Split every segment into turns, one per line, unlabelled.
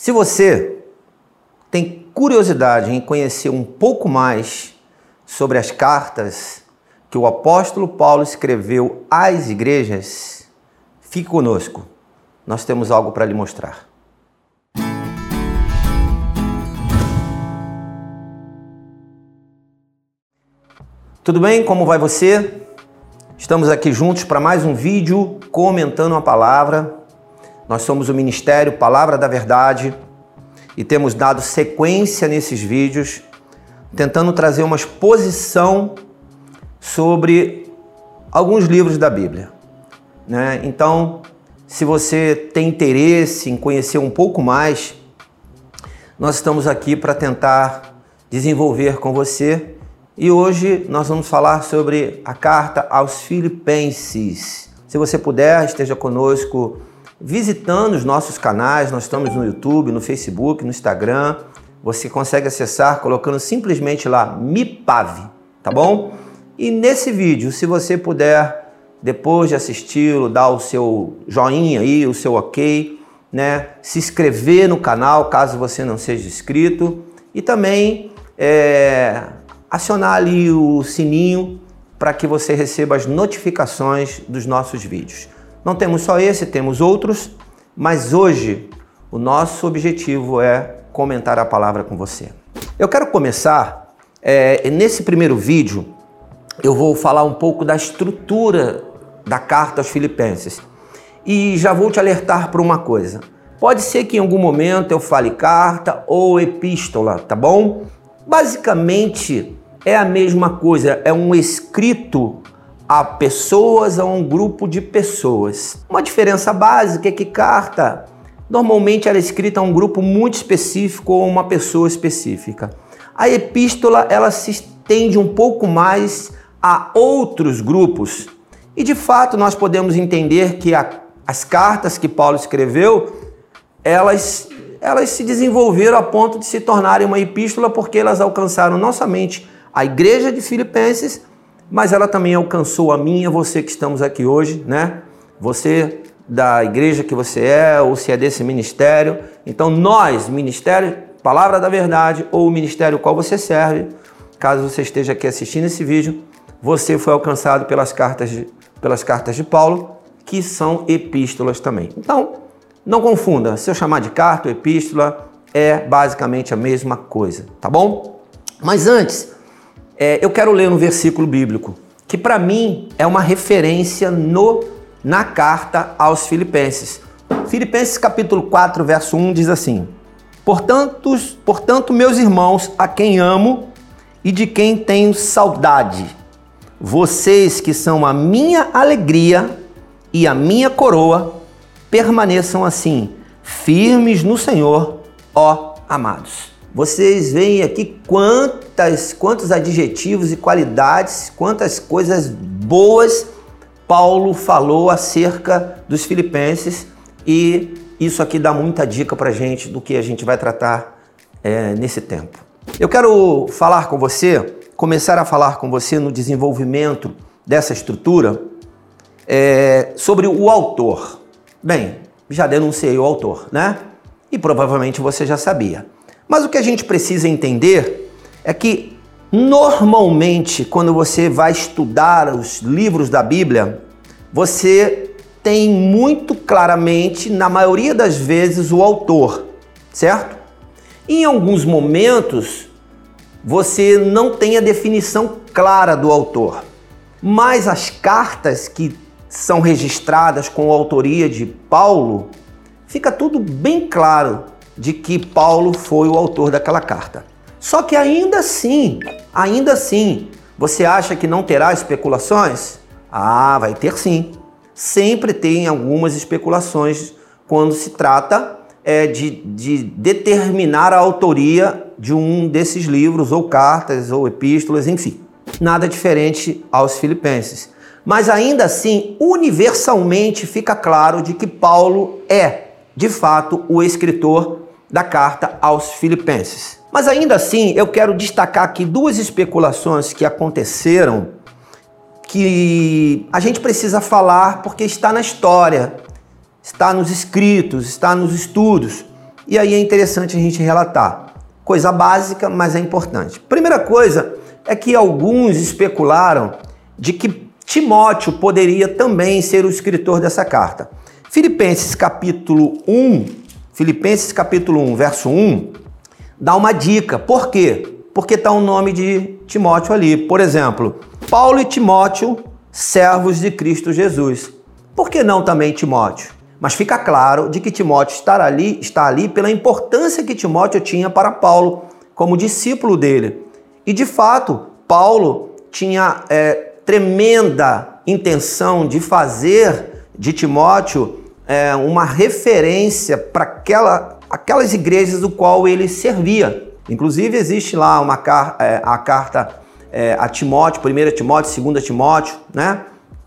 Se você tem curiosidade em conhecer um pouco mais sobre as cartas que o apóstolo Paulo escreveu às igrejas, fique conosco. Nós temos algo para lhe mostrar. Tudo bem? Como vai você? Estamos aqui juntos para mais um vídeo comentando a palavra. Nós somos o Ministério Palavra da Verdade e temos dado sequência nesses vídeos, tentando trazer uma exposição sobre alguns livros da Bíblia. Né? Então, se você tem interesse em conhecer um pouco mais, nós estamos aqui para tentar desenvolver com você. E hoje nós vamos falar sobre a carta aos Filipenses. Se você puder, esteja conosco visitando os nossos canais. Nós estamos no YouTube, no Facebook, no Instagram. Você consegue acessar colocando simplesmente lá MIPAV, tá bom? E nesse vídeo, se você puder, depois de assisti-lo, dar o seu joinha aí, o seu ok, né? Se inscrever no canal caso você não seja inscrito e também é, acionar ali o sininho para que você receba as notificações dos nossos vídeos. Não temos só esse, temos outros, mas hoje o nosso objetivo é comentar a palavra com você. Eu quero começar é, nesse primeiro vídeo. Eu vou falar um pouco da estrutura da carta aos Filipenses e já vou te alertar para uma coisa. Pode ser que em algum momento eu fale carta ou epístola, tá bom? Basicamente é a mesma coisa, é um escrito a pessoas, a um grupo de pessoas. Uma diferença básica é que carta normalmente ela é escrita a um grupo muito específico ou uma pessoa específica. A epístola ela se estende um pouco mais a outros grupos. E de fato nós podemos entender que a, as cartas que Paulo escreveu, elas elas se desenvolveram a ponto de se tornarem uma epístola porque elas alcançaram não somente a igreja de Filipenses, mas ela também alcançou a minha, você que estamos aqui hoje, né? Você da igreja que você é, ou se é desse ministério. Então, nós, ministério Palavra da Verdade, ou o ministério qual você serve, caso você esteja aqui assistindo esse vídeo, você foi alcançado pelas cartas de, pelas cartas de Paulo, que são epístolas também. Então, não confunda, se eu chamar de carta ou epístola, é basicamente a mesma coisa, tá bom? Mas antes, é, eu quero ler um versículo bíblico que para mim é uma referência no na carta aos Filipenses. Filipenses capítulo 4, verso 1 diz assim: Portanto, portanto, meus irmãos, a quem amo e de quem tenho saudade, vocês que são a minha alegria e a minha coroa, permaneçam assim, firmes no Senhor, ó amados. Vocês veem aqui quantas, quantos adjetivos e qualidades, quantas coisas boas Paulo falou acerca dos filipenses e isso aqui dá muita dica para gente do que a gente vai tratar é, nesse tempo. Eu quero falar com você, começar a falar com você no desenvolvimento dessa estrutura é, sobre o autor. Bem, já denunciei o autor, né? E provavelmente você já sabia. Mas o que a gente precisa entender é que normalmente quando você vai estudar os livros da Bíblia, você tem muito claramente, na maioria das vezes, o autor, certo? Em alguns momentos, você não tem a definição clara do autor, mas as cartas que são registradas com a autoria de Paulo, fica tudo bem claro de que Paulo foi o autor daquela carta. Só que ainda assim, ainda assim, você acha que não terá especulações? Ah, vai ter sim. Sempre tem algumas especulações quando se trata é, de, de determinar a autoria de um desses livros, ou cartas, ou epístolas, enfim. Nada diferente aos filipenses. Mas ainda assim, universalmente fica claro de que Paulo é, de fato, o escritor da carta aos Filipenses. Mas ainda assim, eu quero destacar aqui duas especulações que aconteceram que a gente precisa falar porque está na história, está nos escritos, está nos estudos. E aí é interessante a gente relatar. Coisa básica, mas é importante. Primeira coisa é que alguns especularam de que Timóteo poderia também ser o escritor dessa carta. Filipenses capítulo 1, Filipenses capítulo 1, verso 1, dá uma dica. Por quê? Porque está o nome de Timóteo ali. Por exemplo, Paulo e Timóteo, servos de Cristo Jesus. Por que não também Timóteo? Mas fica claro de que Timóteo está ali, está ali pela importância que Timóteo tinha para Paulo como discípulo dele. E de fato, Paulo tinha é, tremenda intenção de fazer de Timóteo é, uma referência para aquela, aquelas igrejas do qual ele servia. Inclusive existe lá uma é, a carta é, a Timóteo, 1 Timóteo, 2 Timóteo, né?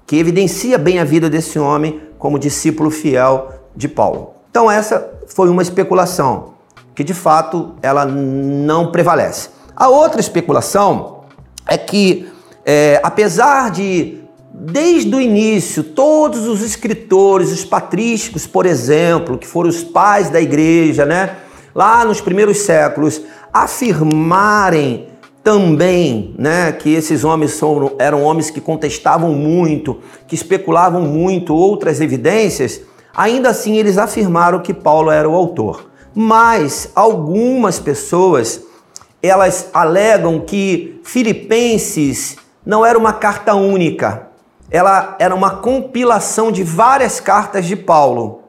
que evidencia bem a vida desse homem como discípulo fiel de Paulo. Então essa foi uma especulação que de fato ela não prevalece. A outra especulação é que é, apesar de desde o início todos os escritores, os patrísticos, por exemplo, que foram os pais da igreja, né, lá nos primeiros séculos, afirmarem também, né, que esses homens eram homens que contestavam muito, que especulavam muito outras evidências, ainda assim eles afirmaram que Paulo era o autor. Mas algumas pessoas, elas alegam que Filipenses não era uma carta única, ela era uma compilação de várias cartas de Paulo,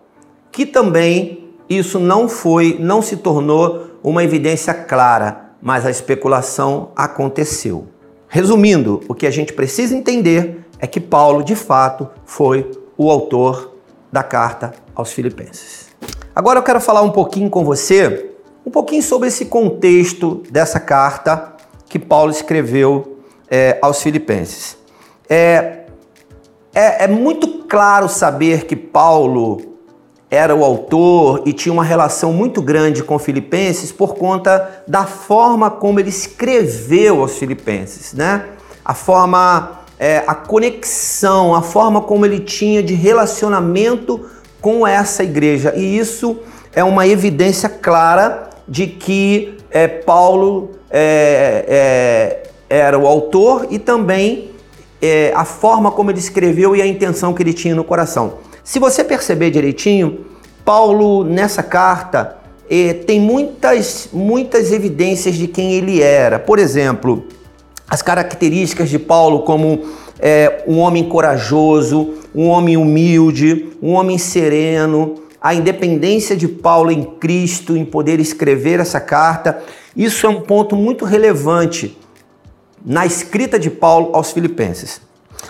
que também isso não foi, não se tornou uma evidência clara mas a especulação aconteceu. Resumindo, o que a gente precisa entender é que Paulo, de fato, foi o autor da carta aos Filipenses. Agora eu quero falar um pouquinho com você, um pouquinho sobre esse contexto dessa carta que Paulo escreveu é, aos Filipenses. É, é, é muito claro saber que Paulo era o autor e tinha uma relação muito grande com Filipenses por conta da forma como ele escreveu aos Filipenses, né? A forma, é, a conexão, a forma como ele tinha de relacionamento com essa igreja. E isso é uma evidência clara de que é, Paulo é, é era o autor e também é, a forma como ele escreveu e a intenção que ele tinha no coração. Se você perceber direitinho, Paulo nessa carta eh, tem muitas, muitas evidências de quem ele era. Por exemplo, as características de Paulo como eh, um homem corajoso, um homem humilde, um homem sereno, a independência de Paulo em Cristo, em poder escrever essa carta. Isso é um ponto muito relevante na escrita de Paulo aos Filipenses.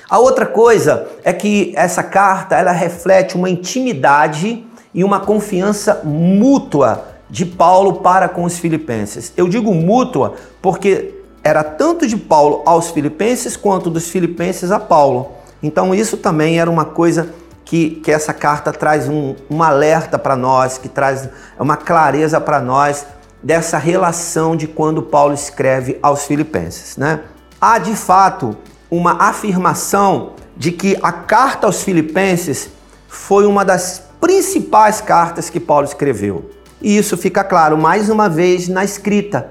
A outra coisa é que essa carta ela reflete uma intimidade e uma confiança mútua de Paulo para com os filipenses. Eu digo mútua porque era tanto de Paulo aos filipenses quanto dos filipenses a Paulo. Então isso também era uma coisa que, que essa carta traz um, um alerta para nós, que traz uma clareza para nós dessa relação de quando Paulo escreve aos filipenses. Né? Há de fato uma afirmação de que a carta aos Filipenses foi uma das principais cartas que Paulo escreveu. E isso fica claro mais uma vez na escrita,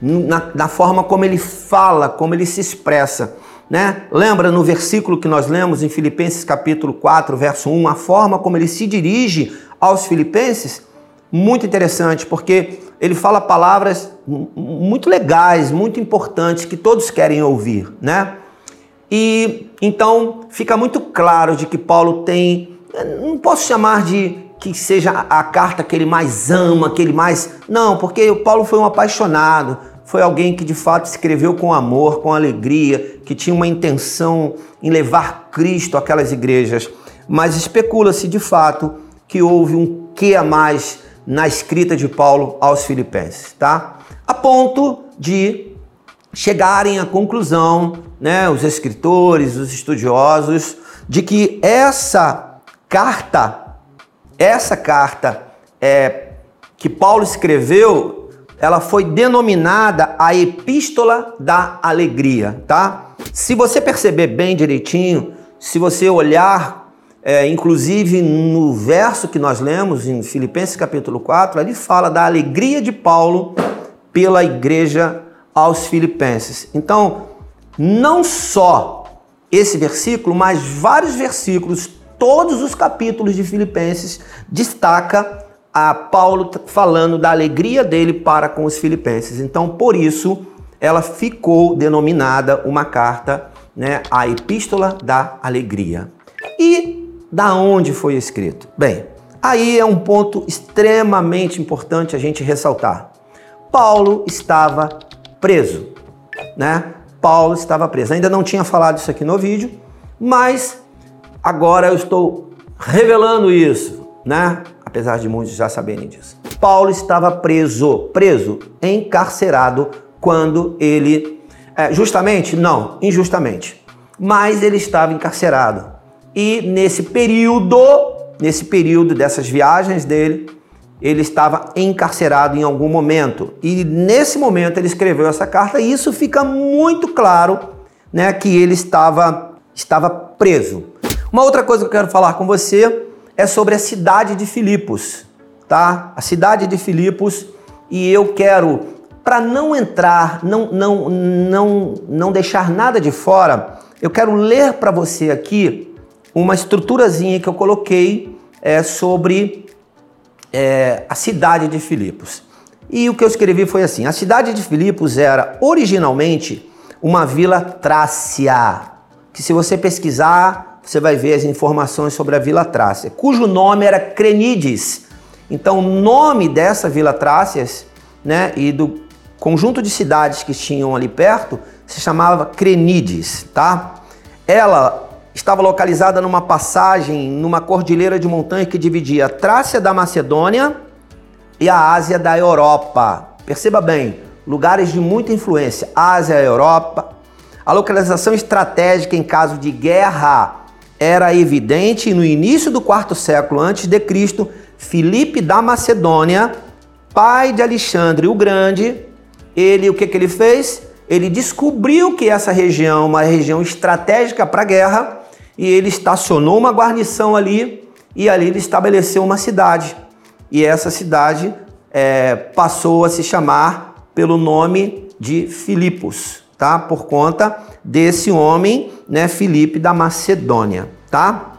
na, na forma como ele fala, como ele se expressa. Né? Lembra no versículo que nós lemos em Filipenses capítulo 4, verso 1, a forma como ele se dirige aos filipenses? Muito interessante, porque ele fala palavras muito legais, muito importantes que todos querem ouvir, né? E então fica muito claro de que Paulo tem, não posso chamar de que seja a carta que ele mais ama, que ele mais. Não, porque o Paulo foi um apaixonado, foi alguém que de fato escreveu com amor, com alegria, que tinha uma intenção em levar Cristo àquelas igrejas. Mas especula-se de fato que houve um que a mais na escrita de Paulo aos Filipenses, tá? A ponto de chegarem à conclusão, né, os escritores, os estudiosos, de que essa carta, essa carta é, que Paulo escreveu, ela foi denominada a Epístola da Alegria, tá? Se você perceber bem direitinho, se você olhar é, inclusive no verso que nós lemos em Filipenses capítulo 4, ele fala da alegria de Paulo pela igreja aos filipenses. Então, não só esse versículo, mas vários versículos, todos os capítulos de Filipenses destaca a Paulo falando da alegria dele para com os filipenses. Então, por isso, ela ficou denominada uma carta, né, a Epístola da Alegria. E da onde foi escrito? Bem, aí é um ponto extremamente importante a gente ressaltar. Paulo estava preso, né? Paulo estava preso. Ainda não tinha falado isso aqui no vídeo, mas agora eu estou revelando isso, né? Apesar de muitos já saberem disso. Paulo estava preso, preso, encarcerado quando ele, é, justamente, não, injustamente, mas ele estava encarcerado e nesse período, nesse período dessas viagens dele, ele estava encarcerado em algum momento. E nesse momento ele escreveu essa carta e isso fica muito claro, né, que ele estava estava preso. Uma outra coisa que eu quero falar com você é sobre a cidade de Filipos, tá? A cidade de Filipos e eu quero para não entrar, não não não não deixar nada de fora, eu quero ler para você aqui uma estruturazinha que eu coloquei é, sobre é, a cidade de Filipos. E o que eu escrevi foi assim: a cidade de Filipos era originalmente uma vila trácia, que se você pesquisar, você vai ver as informações sobre a vila trácia, cujo nome era Crenides. Então, o nome dessa vila trácias, né, e do conjunto de cidades que tinham ali perto, se chamava Crenides, tá? Ela estava localizada numa passagem, numa cordilheira de montanha que dividia a Trácia da Macedônia e a Ásia da Europa. Perceba bem, lugares de muita influência, Ásia e Europa. A localização estratégica em caso de guerra era evidente no início do quarto século antes de Cristo, Filipe da Macedônia, pai de Alexandre o Grande, ele o que, que ele fez? Ele descobriu que essa região, uma região estratégica para a guerra, e ele estacionou uma guarnição ali e ali ele estabeleceu uma cidade. E essa cidade é, passou a se chamar pelo nome de Filipos, tá? Por conta desse homem, né, Filipe da Macedônia, tá?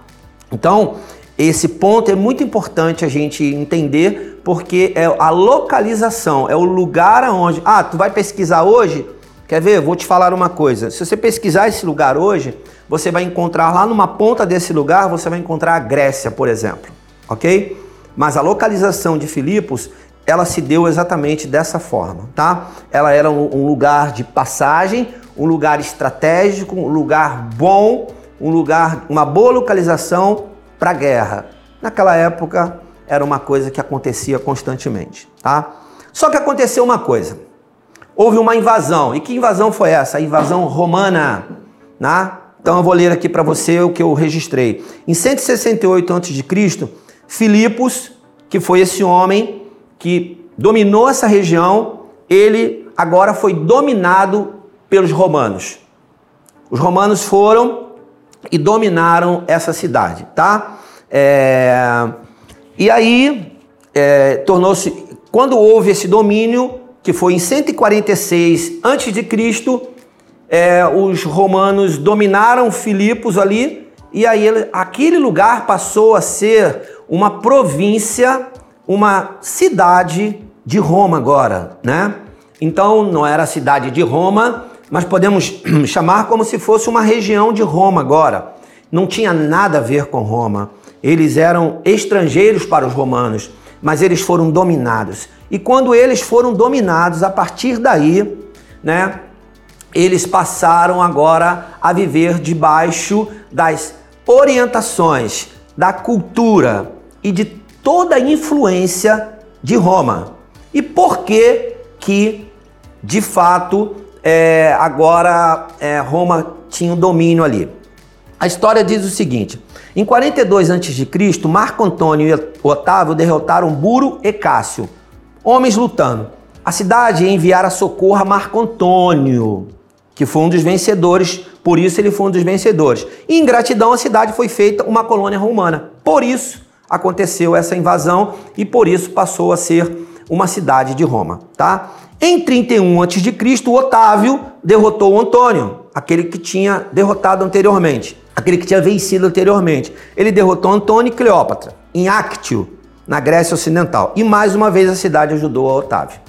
Então, esse ponto é muito importante a gente entender porque é a localização, é o lugar aonde. Ah, tu vai pesquisar hoje? Quer ver? Vou te falar uma coisa. Se você pesquisar esse lugar hoje, você vai encontrar lá numa ponta desse lugar, você vai encontrar a Grécia, por exemplo, ok? Mas a localização de Filipos, ela se deu exatamente dessa forma, tá? Ela era um, lugar de passagem, um lugar estratégico, um lugar bom, um lugar, uma boa localização para guerra. Naquela época era uma coisa que acontecia constantemente, tá? Só que aconteceu uma coisa. Houve uma invasão. E que invasão foi essa? A invasão romana, né? Então eu vou ler aqui para você o que eu registrei. Em 168 a.C., Filipos, que foi esse homem que dominou essa região, ele agora foi dominado pelos romanos. Os romanos foram e dominaram essa cidade, tá? É... E aí é, tornou-se, quando houve esse domínio, que foi em 146 a.C., é, os romanos dominaram Filipos ali, e aí ele, aquele lugar passou a ser uma província, uma cidade de Roma agora, né? Então não era a cidade de Roma, mas podemos chamar como se fosse uma região de Roma agora. Não tinha nada a ver com Roma. Eles eram estrangeiros para os romanos, mas eles foram dominados. E quando eles foram dominados, a partir daí, né, eles passaram agora a viver debaixo das orientações, da cultura e de toda a influência de Roma. E por que que, de fato, é, agora é, Roma tinha o um domínio ali? A história diz o seguinte: em 42 a.C., Marco Antônio e Otávio derrotaram Buro e Cássio, homens lutando. A cidade enviara socorro a Marco Antônio, que foi um dos vencedores, por isso ele foi um dos vencedores. E em gratidão a cidade foi feita uma colônia romana. Por isso aconteceu essa invasão e por isso passou a ser uma cidade de Roma, tá? Em 31 a.C., Otávio derrotou Antônio, aquele que tinha derrotado anteriormente, aquele que tinha vencido anteriormente. Ele derrotou Antônio e Cleópatra em Actio, na Grécia Ocidental. E mais uma vez a cidade ajudou a Otávio.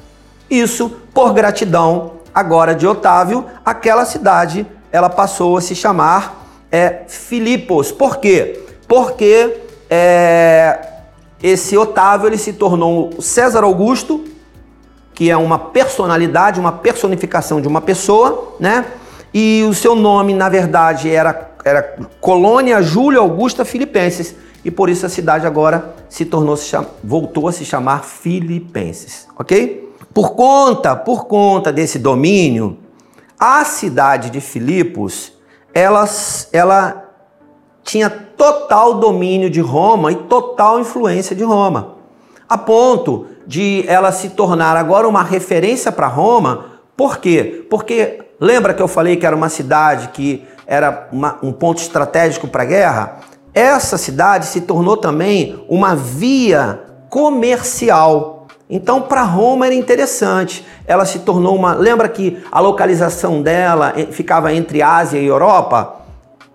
Isso por gratidão agora de Otávio, aquela cidade ela passou a se chamar é, Filipos. Por quê? Porque é, esse Otávio ele se tornou César Augusto, que é uma personalidade, uma personificação de uma pessoa, né? E o seu nome, na verdade, era, era Colônia Júlia Augusta Filipenses. E por isso a cidade agora se tornou, voltou a se chamar Filipenses, ok? Por conta, por conta desse domínio, a cidade de Filipos, ela, ela tinha total domínio de Roma e total influência de Roma, a ponto de ela se tornar agora uma referência para Roma. Por quê? Porque lembra que eu falei que era uma cidade que era uma, um ponto estratégico para a guerra? Essa cidade se tornou também uma via comercial então, para Roma era interessante. Ela se tornou uma. Lembra que a localização dela ficava entre Ásia e Europa?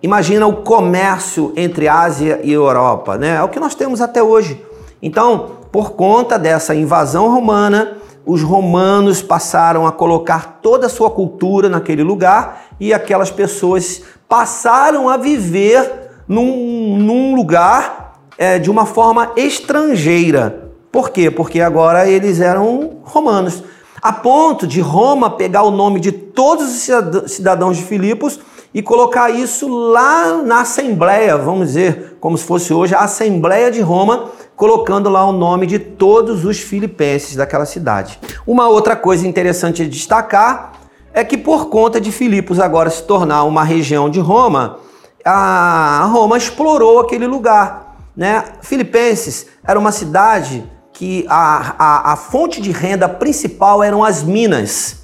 Imagina o comércio entre Ásia e Europa, né? É o que nós temos até hoje. Então, por conta dessa invasão romana, os romanos passaram a colocar toda a sua cultura naquele lugar e aquelas pessoas passaram a viver num, num lugar é, de uma forma estrangeira. Por quê? Porque agora eles eram romanos. A ponto de Roma pegar o nome de todos os cidadãos de Filipos e colocar isso lá na Assembleia, vamos dizer, como se fosse hoje a Assembleia de Roma, colocando lá o nome de todos os filipenses daquela cidade. Uma outra coisa interessante de destacar é que por conta de Filipos agora se tornar uma região de Roma, a Roma explorou aquele lugar. Né? Filipenses era uma cidade que a, a, a fonte de renda principal eram as minas.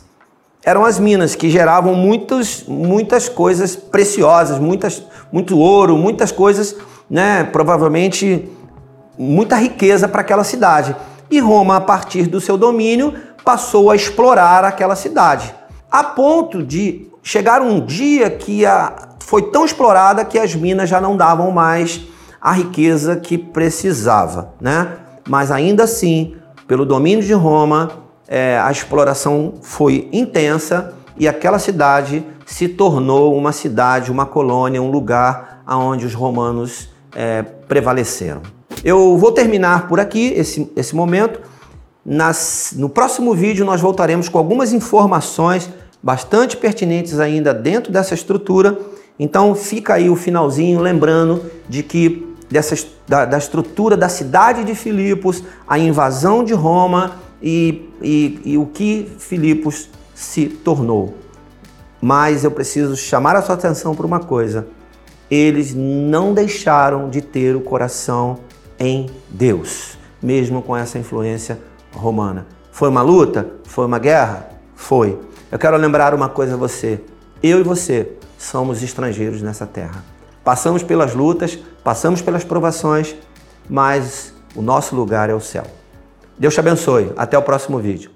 Eram as minas que geravam muitas, muitas coisas preciosas, muitas, muito ouro, muitas coisas, né, provavelmente muita riqueza para aquela cidade. E Roma, a partir do seu domínio, passou a explorar aquela cidade, a ponto de chegar um dia que a, foi tão explorada que as minas já não davam mais a riqueza que precisava, né? mas ainda assim, pelo domínio de Roma, é, a exploração foi intensa e aquela cidade se tornou uma cidade, uma colônia, um lugar onde os romanos é, prevaleceram. Eu vou terminar por aqui esse, esse momento. Nas, no próximo vídeo nós voltaremos com algumas informações bastante pertinentes ainda dentro dessa estrutura. Então fica aí o finalzinho lembrando de que dessa, da, da, estrutura da cidade de Filipos, a invasão de Roma e, e, e o que Filipos se tornou. Mas eu preciso chamar a sua atenção para uma coisa. Eles não deixaram de ter o coração em Deus, mesmo com essa influência romana. Foi uma luta? Foi uma guerra? Foi. Eu quero lembrar uma coisa a você. Eu e você somos estrangeiros nessa terra. Passamos pelas lutas, passamos pelas provações, mas o nosso lugar é o céu. Deus te abençoe. Até o próximo vídeo.